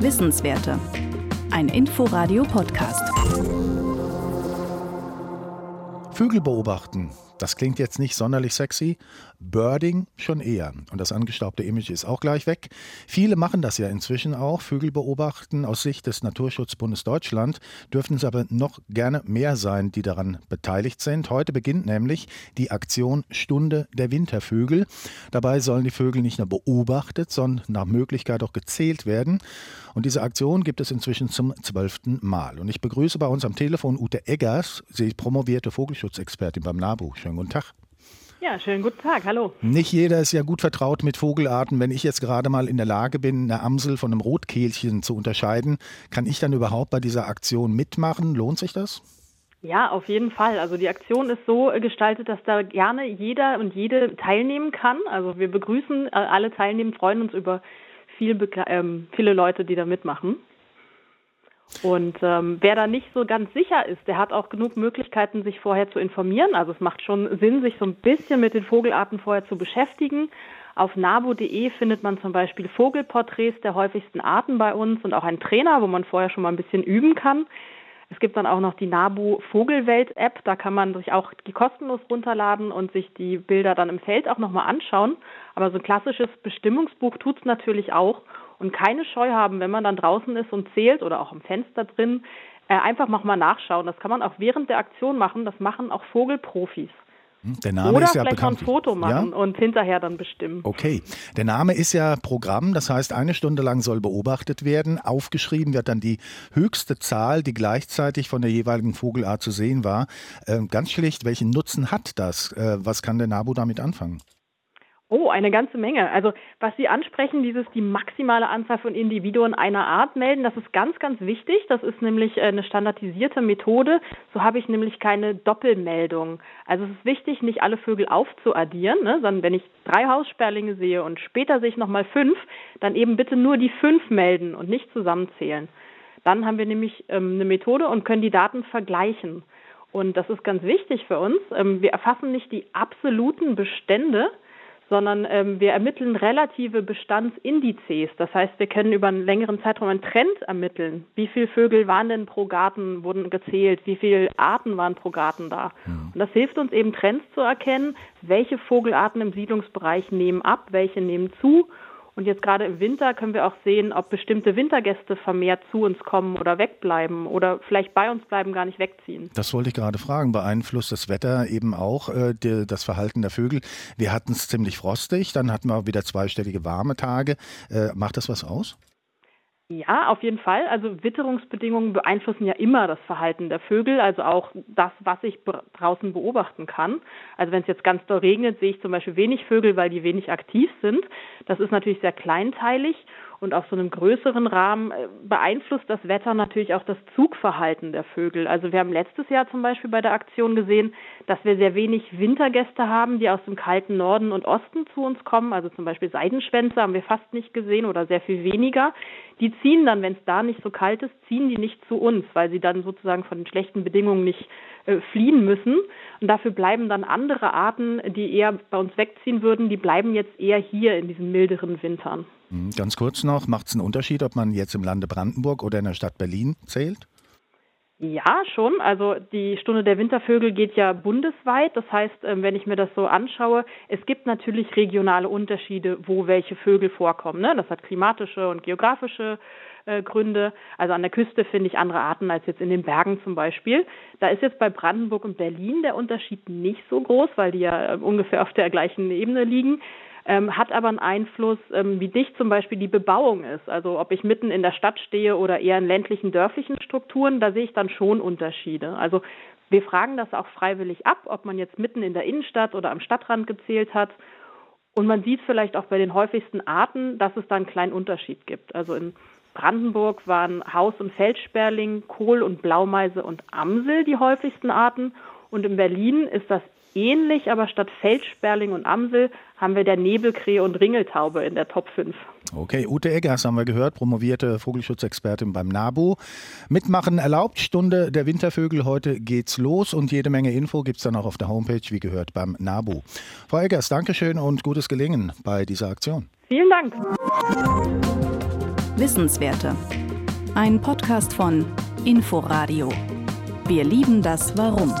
Wissenswerte. Ein Inforadio-Podcast. Vögel beobachten. Das klingt jetzt nicht sonderlich sexy. Birding schon eher. Und das angestaubte Image ist auch gleich weg. Viele machen das ja inzwischen auch. Vögel beobachten. Aus Sicht des Naturschutzbundes Deutschland dürften es aber noch gerne mehr sein, die daran beteiligt sind. Heute beginnt nämlich die Aktion Stunde der Wintervögel. Dabei sollen die Vögel nicht nur beobachtet, sondern nach Möglichkeit auch gezählt werden. Und diese Aktion gibt es inzwischen zum zwölften Mal. Und ich begrüße bei uns am Telefon Ute Eggers. Sie ist promovierte Vogelschutzexpertin beim NABU. Schönen guten Tag. Ja, schönen guten Tag, hallo. Nicht jeder ist ja gut vertraut mit Vogelarten. Wenn ich jetzt gerade mal in der Lage bin, eine Amsel von einem Rotkehlchen zu unterscheiden, kann ich dann überhaupt bei dieser Aktion mitmachen? Lohnt sich das? Ja, auf jeden Fall. Also die Aktion ist so gestaltet, dass da gerne jeder und jede teilnehmen kann. Also wir begrüßen äh, alle Teilnehmer, freuen uns über viel, ähm, viele Leute, die da mitmachen. Und ähm, wer da nicht so ganz sicher ist, der hat auch genug Möglichkeiten, sich vorher zu informieren. Also es macht schon Sinn, sich so ein bisschen mit den Vogelarten vorher zu beschäftigen. Auf nabo.de findet man zum Beispiel Vogelporträts der häufigsten Arten bei uns und auch einen Trainer, wo man vorher schon mal ein bisschen üben kann. Es gibt dann auch noch die NABU Vogelwelt App, da kann man sich auch die kostenlos runterladen und sich die Bilder dann im Feld auch nochmal anschauen. Aber so ein klassisches Bestimmungsbuch tut es natürlich auch und keine Scheu haben, wenn man dann draußen ist und zählt oder auch am Fenster drin, äh, einfach mal nachschauen. Das kann man auch während der Aktion machen. Das machen auch Vogelprofis. Hm, der Name Oder ist ja vielleicht bekannt. ein Foto machen ja? und hinterher dann bestimmen. Okay, der Name ist ja Programm, das heißt, eine Stunde lang soll beobachtet werden. Aufgeschrieben wird dann die höchste Zahl, die gleichzeitig von der jeweiligen Vogelart zu sehen war. Ähm, ganz schlicht, welchen Nutzen hat das? Äh, was kann der NABU damit anfangen? Oh, eine ganze Menge. Also was Sie ansprechen, dieses die maximale Anzahl von Individuen einer Art melden, das ist ganz, ganz wichtig. Das ist nämlich äh, eine standardisierte Methode. So habe ich nämlich keine Doppelmeldung. Also es ist wichtig, nicht alle Vögel aufzuaddieren, ne? sondern wenn ich drei Haussperlinge sehe und später sehe ich nochmal fünf, dann eben bitte nur die fünf melden und nicht zusammenzählen. Dann haben wir nämlich ähm, eine Methode und können die Daten vergleichen. Und das ist ganz wichtig für uns. Ähm, wir erfassen nicht die absoluten Bestände, sondern ähm, wir ermitteln relative Bestandsindizes. Das heißt, wir können über einen längeren Zeitraum einen Trend ermitteln. Wie viele Vögel waren denn pro Garten, wurden gezählt? Wie viele Arten waren pro Garten da? Und das hilft uns eben Trends zu erkennen, welche Vogelarten im Siedlungsbereich nehmen ab, welche nehmen zu und jetzt gerade im Winter können wir auch sehen, ob bestimmte Wintergäste vermehrt zu uns kommen oder wegbleiben oder vielleicht bei uns bleiben, gar nicht wegziehen. Das wollte ich gerade fragen. Beeinflusst das Wetter eben auch äh, die, das Verhalten der Vögel? Wir hatten es ziemlich frostig, dann hatten wir wieder zweistellige warme Tage. Äh, macht das was aus? Ja, auf jeden Fall. Also Witterungsbedingungen beeinflussen ja immer das Verhalten der Vögel, also auch das, was ich draußen beobachten kann. Also wenn es jetzt ganz doll regnet, sehe ich zum Beispiel wenig Vögel, weil die wenig aktiv sind. Das ist natürlich sehr kleinteilig und auf so einem größeren Rahmen äh, beeinflusst das Wetter natürlich auch das Zugverhalten der Vögel. Also wir haben letztes Jahr zum Beispiel bei der Aktion gesehen, dass wir sehr wenig Wintergäste haben, die aus dem kalten Norden und Osten zu uns kommen. Also zum Beispiel Seidenschwänze haben wir fast nicht gesehen oder sehr viel weniger. Die ziehen dann, wenn es da nicht so kalt ist, ziehen die nicht zu uns, weil sie dann sozusagen von den schlechten Bedingungen nicht äh, fliehen müssen. Und dafür bleiben dann andere Arten, die eher bei uns wegziehen würden, die bleiben jetzt eher hier in diesen milderen Wintern. Hm, ganz kurz noch, macht es einen Unterschied, ob man jetzt im Lande Brandenburg oder in der Stadt Berlin zählt? Ja, schon. Also die Stunde der Wintervögel geht ja bundesweit. Das heißt, ähm, wenn ich mir das so anschaue, es gibt natürlich regionale Unterschiede, wo welche Vögel vorkommen. Ne? Das hat klimatische und geografische äh, Gründe. Also an der Küste finde ich andere Arten als jetzt in den Bergen zum Beispiel. Da ist jetzt bei Brandenburg und Berlin der Unterschied nicht so groß, weil die ja äh, ungefähr auf der gleichen Ebene liegen ähm, hat aber einen Einfluss, ähm, wie dicht zum Beispiel die Bebauung ist. Also ob ich mitten in der Stadt stehe oder eher in ländlichen, dörflichen Strukturen, da sehe ich dann schon Unterschiede. Also wir fragen das auch freiwillig ab, ob man jetzt mitten in der Innenstadt oder am Stadtrand gezählt hat. Und man sieht vielleicht auch bei den häufigsten Arten, dass es da einen kleinen Unterschied gibt. Also in Brandenburg waren Haus- und Feldsperling, Kohl- und Blaumeise und Amsel die häufigsten Arten. Und in Berlin ist das ähnlich, aber statt Feldsperling und Amsel haben wir der Nebelkrähe und Ringeltaube in der Top 5. Okay, Ute Eggers haben wir gehört, promovierte Vogelschutzexpertin beim NABU. Mitmachen erlaubt, Stunde der Wintervögel. Heute geht's los und jede Menge Info gibt es dann auch auf der Homepage, wie gehört, beim NABU. Frau Eggers, Dankeschön und gutes Gelingen bei dieser Aktion. Vielen Dank. Wissenswerte. Ein Podcast von Inforadio. Wir lieben das Warum.